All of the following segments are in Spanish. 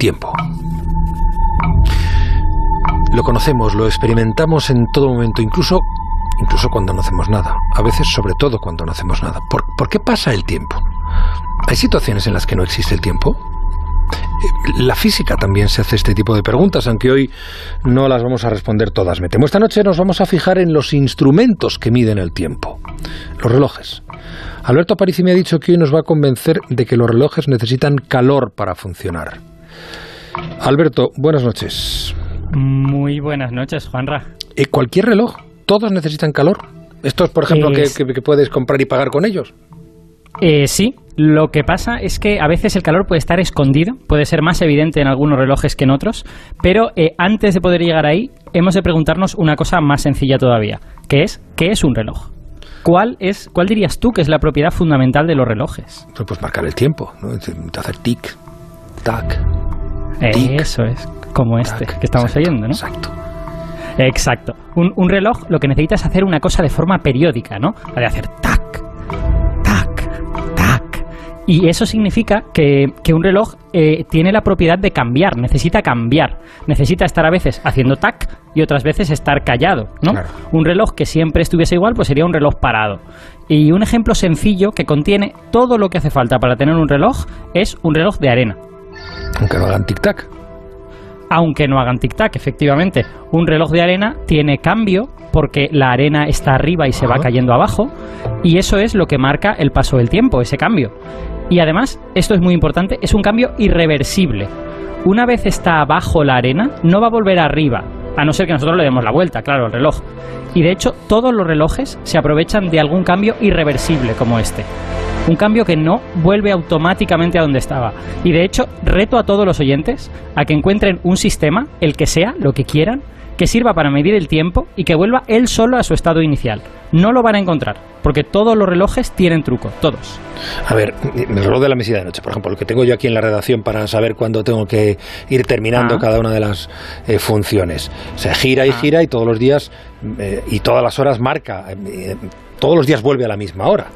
tiempo. Lo conocemos, lo experimentamos en todo momento, incluso, incluso cuando no hacemos nada. A veces, sobre todo, cuando no hacemos nada. ¿Por, ¿por qué pasa el tiempo? ¿Hay situaciones en las que no existe el tiempo? Eh, la física también se hace este tipo de preguntas, aunque hoy no las vamos a responder todas. Me temo esta noche nos vamos a fijar en los instrumentos que miden el tiempo, los relojes. Alberto Aparici me ha dicho que hoy nos va a convencer de que los relojes necesitan calor para funcionar. Alberto, buenas noches. Muy buenas noches, Juanra. ¿Y ¿Cualquier reloj? ¿Todos necesitan calor? ¿Estos, por ejemplo, que, que puedes comprar y pagar con ellos? Eh, sí, lo que pasa es que a veces el calor puede estar escondido, puede ser más evidente en algunos relojes que en otros, pero eh, antes de poder llegar ahí, hemos de preguntarnos una cosa más sencilla todavía, que es, ¿qué es un reloj? ¿Cuál, es, ¿Cuál dirías tú que es la propiedad fundamental de los relojes? Pues, pues marcar el tiempo, ¿no? hacer tic, tac. Eso es, como este que estamos oyendo, ¿no? Exacto. Exacto. Un, un, reloj lo que necesita es hacer una cosa de forma periódica, ¿no? La de hacer tac, y eso significa que, un reloj eh, tiene la propiedad de cambiar, necesita cambiar, necesita estar a veces haciendo tac y otras veces estar callado, ¿no? Un reloj que siempre estuviese igual, pues sería un reloj parado. Y un ejemplo sencillo que contiene todo lo que hace falta para tener un reloj es un reloj de arena. Aunque no hagan tic-tac. Aunque no hagan tic-tac, efectivamente. Un reloj de arena tiene cambio porque la arena está arriba y se va cayendo abajo, y eso es lo que marca el paso del tiempo, ese cambio. Y además, esto es muy importante, es un cambio irreversible. Una vez está abajo la arena, no va a volver arriba, a no ser que nosotros le demos la vuelta, claro, al reloj. Y de hecho, todos los relojes se aprovechan de algún cambio irreversible como este. Un cambio que no vuelve automáticamente a donde estaba. Y de hecho, reto a todos los oyentes a que encuentren un sistema, el que sea, lo que quieran, que sirva para medir el tiempo y que vuelva él solo a su estado inicial. No lo van a encontrar, porque todos los relojes tienen truco, todos. A ver, el reloj de la mesilla de noche, por ejemplo, lo que tengo yo aquí en la redacción para saber cuándo tengo que ir terminando ah. cada una de las eh, funciones. Se gira y ah. gira y todos los días eh, y todas las horas marca. Eh, todos los días vuelve a la misma hora.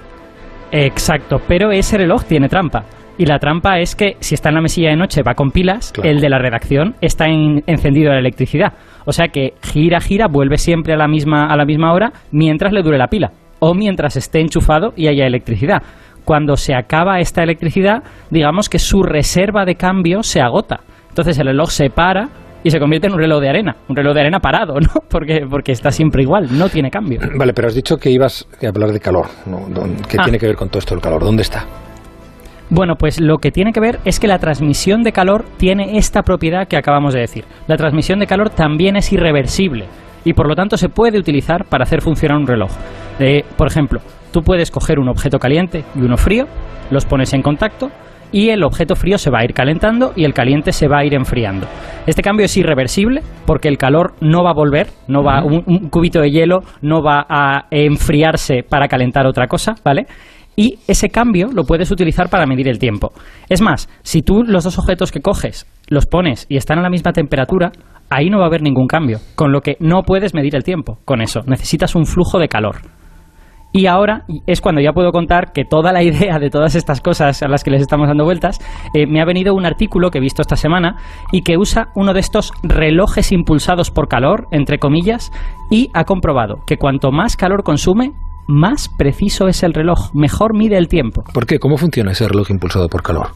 Exacto, pero ese reloj tiene trampa. Y la trampa es que si está en la mesilla de noche va con pilas, el de la redacción está encendido la electricidad. O sea que gira, gira, vuelve siempre a la misma, a la misma hora mientras le dure la pila o mientras esté enchufado y haya electricidad. Cuando se acaba esta electricidad, digamos que su reserva de cambio se agota. Entonces el reloj se para y se convierte en un reloj de arena, un reloj de arena parado, ¿no? Porque, porque está siempre igual, no tiene cambio. Vale, pero has dicho que ibas a hablar de calor, ¿Qué ah. tiene que ver con todo esto del calor? ¿Dónde está? Bueno, pues lo que tiene que ver es que la transmisión de calor tiene esta propiedad que acabamos de decir. La transmisión de calor también es irreversible y por lo tanto se puede utilizar para hacer funcionar un reloj. Eh, por ejemplo, tú puedes coger un objeto caliente y uno frío, los pones en contacto y el objeto frío se va a ir calentando y el caliente se va a ir enfriando. Este cambio es irreversible porque el calor no va a volver, no va un cubito de hielo no va a enfriarse para calentar otra cosa, ¿vale? y ese cambio lo puedes utilizar para medir el tiempo. Es más, si tú los dos objetos que coges los pones y están a la misma temperatura, ahí no va a haber ningún cambio, con lo que no puedes medir el tiempo con eso, necesitas un flujo de calor. Y ahora es cuando ya puedo contar que toda la idea de todas estas cosas a las que les estamos dando vueltas, eh, me ha venido un artículo que he visto esta semana y que usa uno de estos relojes impulsados por calor, entre comillas, y ha comprobado que cuanto más calor consume, más preciso es el reloj, mejor mide el tiempo. ¿Por qué? ¿Cómo funciona ese reloj impulsado por calor?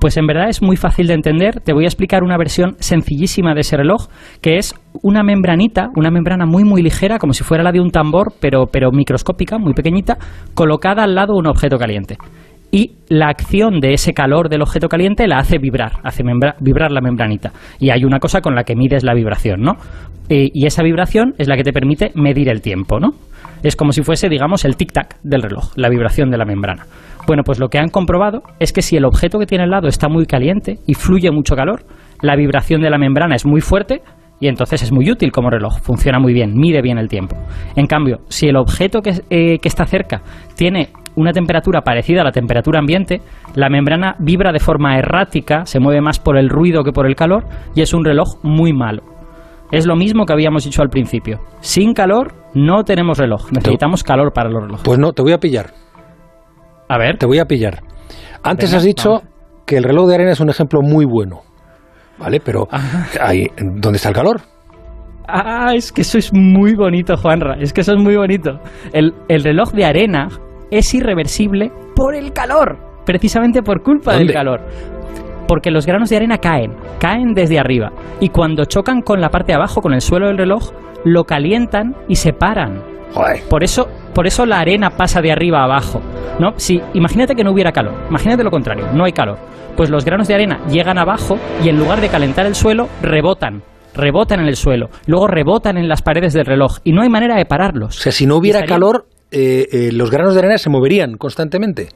Pues en verdad es muy fácil de entender. Te voy a explicar una versión sencillísima de ese reloj, que es una membranita, una membrana muy muy ligera, como si fuera la de un tambor, pero, pero microscópica, muy pequeñita, colocada al lado de un objeto caliente. Y la acción de ese calor del objeto caliente la hace vibrar, hace vibrar la membranita. Y hay una cosa con la que mides la vibración, ¿no? Eh, y esa vibración es la que te permite medir el tiempo, ¿no? es como si fuese, digamos, el tic-tac del reloj, la vibración de la membrana. Bueno, pues lo que han comprobado es que si el objeto que tiene al lado está muy caliente y fluye mucho calor, la vibración de la membrana es muy fuerte y entonces es muy útil como reloj, funciona muy bien, mide bien el tiempo. En cambio, si el objeto que, eh, que está cerca tiene una temperatura parecida a la temperatura ambiente, la membrana vibra de forma errática, se mueve más por el ruido que por el calor y es un reloj muy malo. Es lo mismo que habíamos dicho al principio. Sin calor no tenemos reloj. Necesitamos calor para los relojes. Pues no, te voy a pillar. A ver. Te voy a pillar. Antes has dicho que el reloj de arena es un ejemplo muy bueno. Vale, pero ahí, ¿dónde está el calor? Ah, es que eso es muy bonito, Juanra. Es que eso es muy bonito. El, el reloj de arena es irreversible por el calor. Precisamente por culpa del calor. Porque los granos de arena caen, caen desde arriba. Y cuando chocan con la parte de abajo, con el suelo del reloj, lo calientan y se paran. Joder. Por eso, por eso la arena pasa de arriba a abajo. ¿no? Si, imagínate que no hubiera calor. Imagínate lo contrario, no hay calor. Pues los granos de arena llegan abajo y en lugar de calentar el suelo, rebotan. Rebotan en el suelo. Luego rebotan en las paredes del reloj. Y no hay manera de O pararlos. sea, si no hubiera Estarían- calor, eh, eh, los granos de arena se moverían constantemente.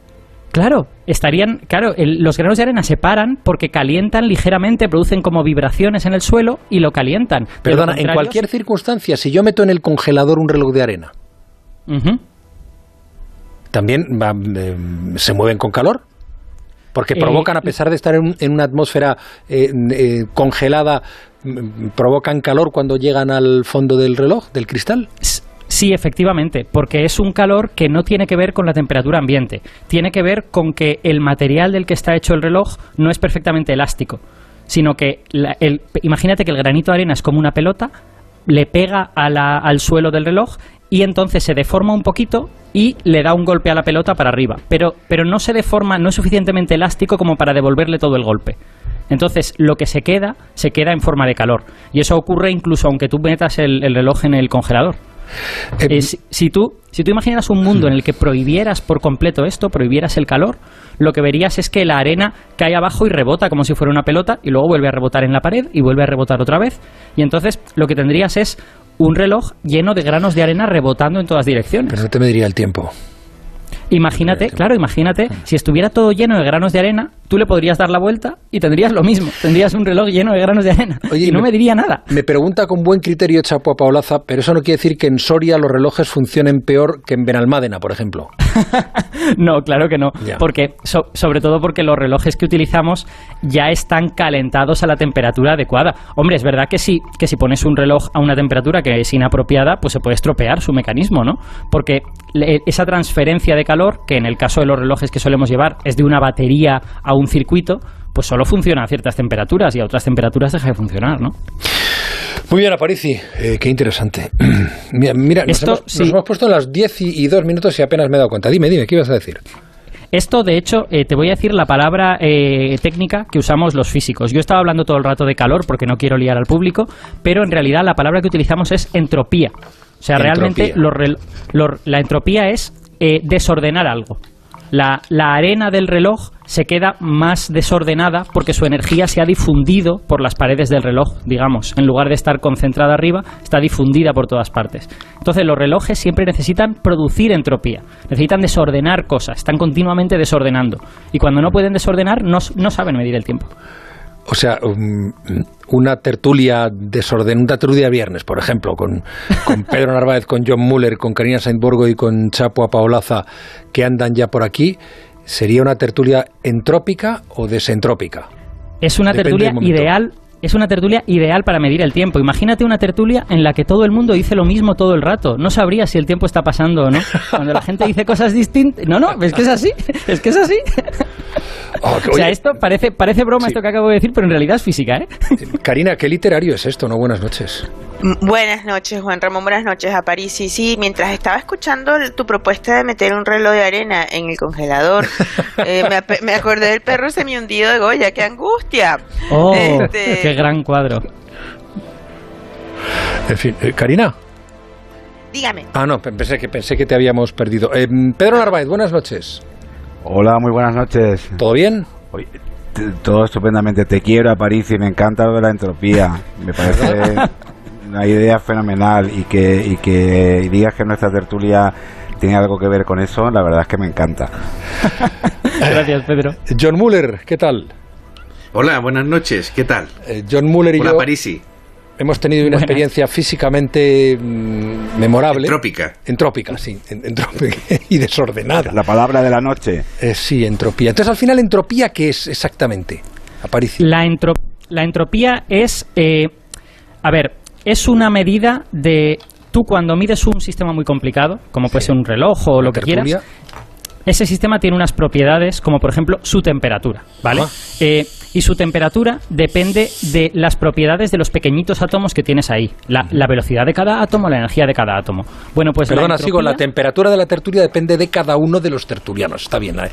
Claro, estarían, claro, el- los granos de arena se paran porque calientan ligeramente, producen como vibraciones en el suelo y lo calientan. Perdona, en cualquier circunstancia, si yo meto en el congelador un reloj de arena, ¿también va, eh, se mueven con calor? Porque Eh, provocan, a pesar de estar en, en una atmósfera eh, congelada, mm, provocan calor cuando llegan al fondo del reloj, del cristal. Sí, efectivamente, porque es un calor que no tiene que ver con la temperatura ambiente, tiene que ver con que el material del que está hecho el reloj no es perfectamente elástico, sino que la- el- imagínate que el granito de arena es como una pelota, le pega a la- al suelo del reloj y entonces se deforma un poquito y le da un golpe a la pelota para arriba, pero, pero no se deforma, no es suficientemente elástico como para devolverle todo el golpe. Entonces, lo que se queda, se queda en forma de calor. Y eso ocurre incluso aunque tú metas el- el reloj en el congelador. Eh, Eh, si, si tú, si tú imaginas un mundo en el que prohibieras por completo esto, prohibieras el calor, lo que verías es que la arena cae abajo y rebota como si fuera una pelota y luego vuelve a rebotar en la pared y vuelve a rebotar otra vez. Y entonces lo que tendrías es un reloj lleno de granos de arena rebotando en todas direcciones. pero no te mediría el tiempo. Imagínate, claro, imagínate, si estuviera todo lleno de granos de arena, tú le podrías dar la vuelta y tendrías lo mismo. Tendrías un reloj lleno de granos de arena Oye, y no me- me diría nada. Me pregunta con buen criterio Chapo a Paolaza, pero eso no quiere decir que en Soria los relojes funcionen peor que en Benalmádena, por ejemplo. No, claro que no. Ya. Porque, so- sobre todo porque los relojes que utilizamos ya están calentados a la temperatura adecuada. Hombre, es verdad que si, que si pones un reloj a una temperatura que es inapropiada, pues se puede estropear su mecanismo, ¿no? Porque le- esa transferencia de calor, que en el caso de los relojes que solemos llevar es de una batería a un circuito, pues solo funciona a ciertas temperaturas y a otras temperaturas deja de funcionar, ¿no? Muy bien, Aparici. Eh, qué interesante. mira, mira, nos, hemos, nos sí. hemos puesto en las 10 y, y 2 minutos y apenas me he dado cuenta. Dime, dime, ¿qué ibas a decir? Esto, de hecho, eh, te voy a decir la palabra eh, técnica que usamos los físicos. Yo estaba hablando todo el rato de calor porque no quiero liar al público, pero en realidad la palabra que utilizamos es entropía. O sea, realmente Entropía. rel- los- la entropía es eh, desordenar algo. La, la arena del reloj se queda más desordenada porque su energía se ha difundido por las paredes del reloj, digamos. En lugar de estar concentrada arriba, está difundida por todas partes. Entonces los relojes siempre necesitan producir entropía, necesitan desordenar cosas, están continuamente desordenando. Y cuando no pueden desordenar, no, no saben medir el tiempo. O sea, um, una tertulia desorden, una tertulia de viernes, por ejemplo, con, con Pedro Narváez, con John Muller, con Karina Saintborgo y con Chapo Apaolaza, que andan ya por aquí, ¿sería una tertulia entrópica o desentrópica? Es una Depende tertulia ideal. Es una tertulia ideal para medir el tiempo. Imagínate una tertulia en la que todo el mundo dice lo mismo todo el rato. No sabría si el tiempo está pasando o no. Cuando la gente dice cosas distintas. No, no, es que es así. Es que es así. Oh, O sea, esto parece, parece broma Sí. esto que acabo de decir, pero en realidad es física, ¿eh? Karina, qué literario es esto, ¿no? Buenas noches. Buenas noches, Juan Ramón. Buenas noches a París. Sí, sí, mientras estaba escuchando tu propuesta de meter un reloj de arena en el congelador, eh, me, acordé del perro semihundido de Goya. ¡Qué angustia! Oh, Este- qué gran cuadro. En fin, eh, Karina. Dígame. Ah, no, pe- pensé que, pensé que te habíamos perdido. Eh, Pedro Narváez, buenas noches. Hola, muy buenas noches. ¿Todo bien? Oye, todo estupendamente. Te quiero a París y me encanta lo de la entropía. Me parece una idea fenomenal y que, y que digas que nuestra tertulia tiene algo que ver con eso, la verdad es que me encanta. Gracias, Pedro. John Muller, ¿qué tal? Hola, buenas noches, ¿qué tal? Eh, John Muller y Hola, yo Parisi. Hemos tenido una Buenas. experiencia físicamente mm, memorable. Entrópica. Entrópica, sí. en- entrópica y desordenada. La palabra de la noche. Eh, sí, entropía. Entonces, al final, ¿entropía qué es exactamente? Aparicio. La, entro- la entropía es, eh, a ver, es una medida de... Tú cuando mides un sistema muy complicado, como puede Sí. ser un reloj o lo que quieras, ese sistema tiene unas propiedades como por ejemplo su temperatura, ¿vale? Ajá. Eh, y su temperatura depende de las propiedades de los pequeñitos átomos que tienes ahí. La, la velocidad de cada átomo, la energía de cada átomo. Bueno, pues la Perdona, sigo, la temperatura de la tertulia depende de cada uno de los tertulianos. Está bien, eh,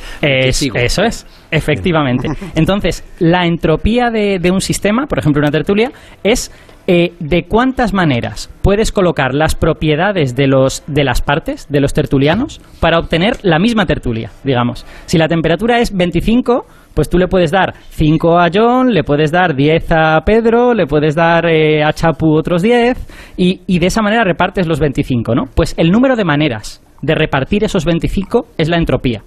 Es- sigo. eso es, efectivamente. Entonces, la entropía de, de un sistema, por ejemplo, una tertulia, es eh, de cuántas maneras puedes colocar las propiedades de, los, de las partes, de los tertulianos, para obtener la misma tertulia, digamos. Si la temperatura es 25, pues tú le puedes dar 5 a John, le puedes dar 10 a Pedro, le puedes dar eh, a Chapu otros 10, y, y de esa manera repartes los 25, ¿no? Pues el número de maneras de repartir esos 25 es la entropía.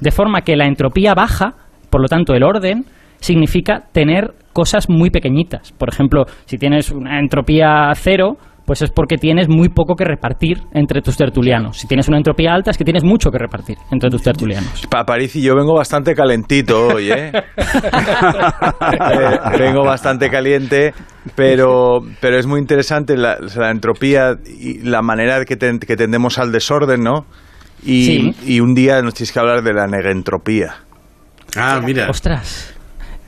De forma que la entropía baja, por lo tanto el orden, significa tener cosas muy pequeñitas. Por ejemplo, si tienes una entropía cero, pues es porque tienes muy poco que repartir entre tus tertulianos. Si tienes una entropía alta, es que tienes mucho que repartir entre tus tertulianos. Pa París y yo vengo bastante calentito hoy, ¿eh? Eh, vengo bastante caliente, pero, pero es muy interesante la, entropía y la manera que, ten- que tendemos al desorden, ¿no? Y, Sí. y un día nos tienes que hablar de la negentropía. Ah, mira. Ostras.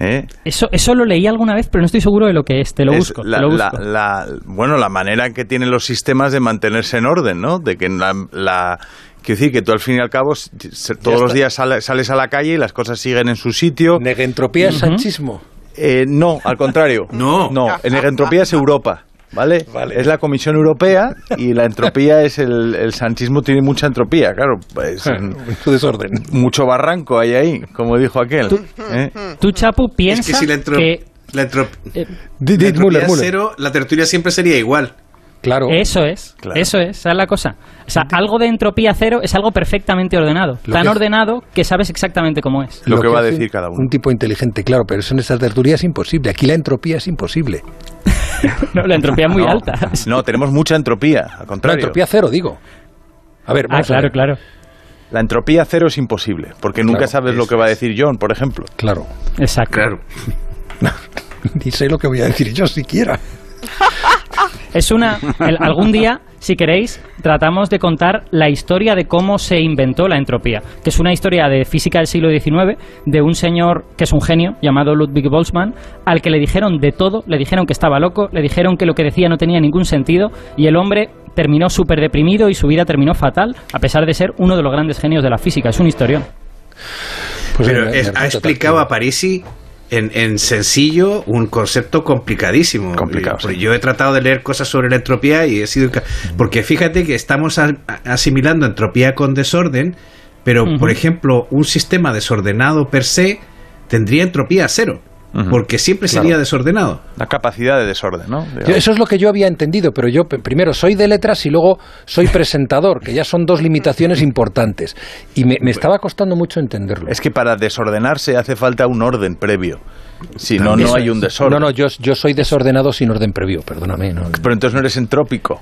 ¿Eh? Eso, eso lo leí alguna vez, pero no estoy seguro de lo que es. Te lo Es busco. la, te lo la- busco. la- bueno, la manera en que tienen los sistemas de mantenerse en orden, ¿no? De que la, la- quiero decir que tú al fin y al cabo todos los días sale- sales a la calle y las cosas siguen en su sitio. Negentropía es sanchismo. Eh, no, al contrario. No. No, en entropía es Europa. ¿Vale? Vale. Es la Comisión Europea y la entropía es el, el sanchismo tiene mucha entropía, claro, pues Su desorden. mucho barranco hay ahí, como dijo aquel. ¿eh? Tú, Chapu, Es piensas que si la, entro- que la, entro- eh, la entropía Müller, es Müller. cero, la tertulia siempre sería igual. Claro. Eso es, Claro. eso es, esa es la cosa. O sea, algo de entropía cero es algo perfectamente ordenado. Lo Tan que- ordenado que sabes exactamente cómo es. Lo que va a decir cada uno. Un tipo inteligente, claro, pero eso en esta tertulia es imposible. Aquí la entropía es imposible. No, la entropía es muy No, alta. No, tenemos mucha entropía, al La contrario. entropía cero, digo. A ver, Ah, vamos a claro, ver. claro. La entropía cero es imposible, porque nunca Claro, sabes lo que va a decir John, por ejemplo. Claro. Exacto. Claro. Ni sé lo que voy a decir yo siquiera. Es una. el- algún día, si queréis, tratamos de contar la historia de cómo se inventó la entropía, que es una historia de física del siglo XIX de un señor que es un genio llamado Ludwig Boltzmann, al que le dijeron de todo, le dijeron que estaba loco, le dijeron que lo que decía no tenía ningún sentido y el hombre terminó súper deprimido y su vida terminó fatal, a pesar de ser uno de los grandes genios de la física. Es un historión. Pues Pero es- ha explicado a Parisi en, en sencillo un concepto complicadísimo. Complicado, porque sí. Yo he tratado de leer cosas sobre la entropía y he sido... Porque fíjate que estamos asimilando entropía con desorden, pero por ejemplo, un sistema desordenado per se tendría entropía cero, Porque siempre sería desordenado. La capacidad de desorden, ¿no? Yo- eso es lo que yo había entendido, pero yo primero soy de letras y luego soy presentador, que ya son dos limitaciones importantes. Y me, me estaba costando mucho entenderlo. Es que para desordenarse hace falta un orden previo. Si no, no hay un desorden. No, no, yo, yo soy desordenado sin orden previo, perdóname. no. Pero entonces no eres entrópico.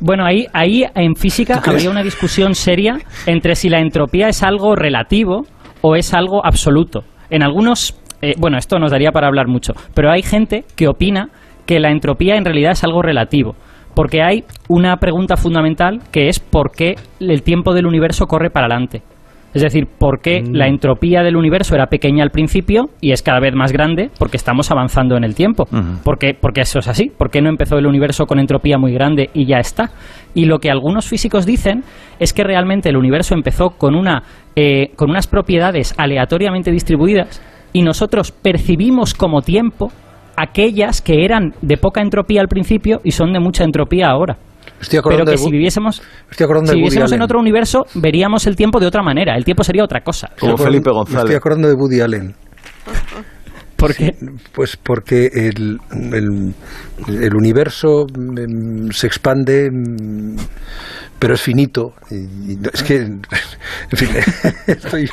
Bueno, ahí, ahí en física habría una discusión seria entre si la entropía es algo relativo o es algo absoluto. En algunos, eh, bueno, esto nos daría para hablar mucho, pero hay gente que opina que la entropía en realidad es algo relativo. Porque hay una pregunta fundamental que es por qué el tiempo del universo corre para adelante. Es decir, por qué Mm. la entropía del universo era pequeña al principio y es cada vez más grande porque estamos avanzando en el tiempo. Ujú. porque, porque eso es así. ¿Por qué no empezó el universo con entropía muy grande y ya está? Y lo que algunos físicos dicen es que realmente el universo empezó con, una, eh, con unas propiedades aleatoriamente distribuidas y nosotros percibimos como tiempo aquellas que eran de poca entropía al principio y son de mucha entropía ahora. Estoy Pero acordando que de si viviésemos, estoy acordando si viviésemos en otro universo, veríamos el tiempo de otra manera. El tiempo sería otra cosa. Como Estoy Felipe acordando- González. Estoy acordando de Woody Allen. Porque Pues porque el, el, el universo mm, se expande, mm, pero es finito. Y, y no- es que, en fin, estoy,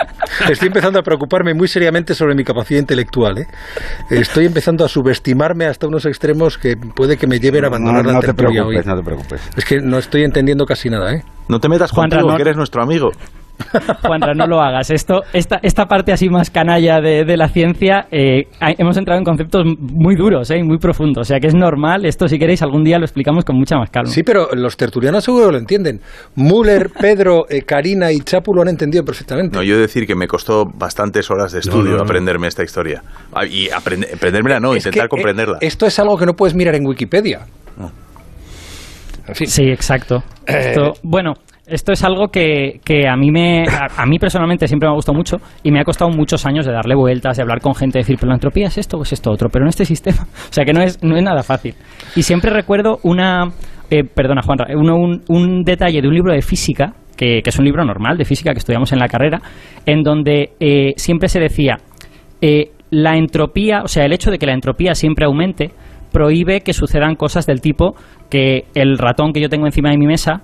estoy empezando a preocuparme muy seriamente sobre mi capacidad intelectual. ¿eh? Estoy empezando a subestimarme hasta unos extremos que puede que me lleven a abandonar no, la no te tertulia preocupes, hoy. no te preocupes. Es que no estoy entendiendo casi nada. ¿eh? No te metas Juan contigo, que eres nuestro amigo. Juanra, no lo hagas. Esto, esta, esta parte así más canalla de, de la ciencia, eh, hemos entrado en conceptos muy duros eh, y muy profundos. O sea que es normal. Esto, si queréis, algún día lo explicamos con mucha más calma. Sí, pero los tertulianos seguro lo entienden. Müller, Pedro, eh, Karina y Chapu lo han entendido perfectamente. No, yo decir que me costó bastantes horas de estudio No, no, no. aprenderme esta historia. Ah, Y aprende- aprendérmela no, Es intentar que, eh, comprenderla. esto es algo que no puedes mirar en Wikipedia. En fin. Sí, exacto. Esto, bueno, esto es algo que, que a mí me a, mí personalmente siempre me ha gustado mucho y me ha costado muchos años de darle vueltas, de hablar con gente, de decir, pero la entropía es esto o es esto otro, pero en este sistema, o sea que no es no es nada fácil. Y siempre recuerdo una eh, perdona Juanra, uno- un, un detalle de un libro de física que, que es un libro normal de física que estudiamos en la carrera, en donde eh, siempre se decía eh, la entropía, o sea, el hecho de que la entropía siempre aumente prohíbe que sucedan cosas del tipo que el ratón que yo tengo encima de mi mesa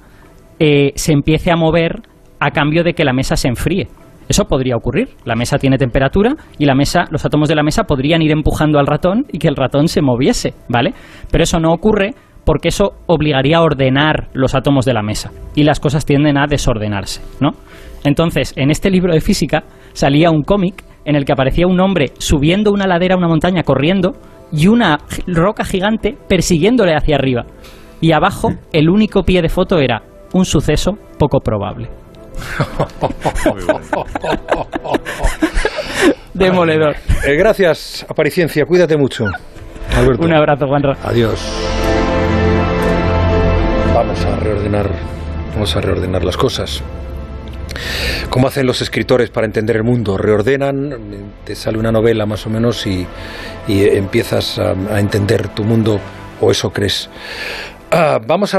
eh, se empiece a mover a cambio de que la mesa se enfríe. Eso podría ocurrir. La mesa tiene temperatura y la mesa, los átomos de la mesa podrían ir empujando al ratón y que el ratón se moviese, ¿vale? Pero eso no ocurre porque eso obligaría a ordenar los átomos de la mesa y las cosas tienden a desordenarse, ¿no? Entonces, en este libro de física salía un cómic en el que aparecía un hombre subiendo una ladera a una montaña corriendo y una roca gigante persiguiéndole hacia arriba. Y abajo, el único pie de foto era un suceso poco probable. Demoledor. Eh, gracias, Apariciencia. Cuídate mucho. Alberto. Un abrazo, Juanra. Adiós. Vamos a reordenar, vamos a reordenar las cosas. ¿Cómo hacen los escritores para entender el mundo? Reordenan, te sale una novela más o menos y, y empiezas a, a entender tu mundo, o eso crees. Ah, vamos a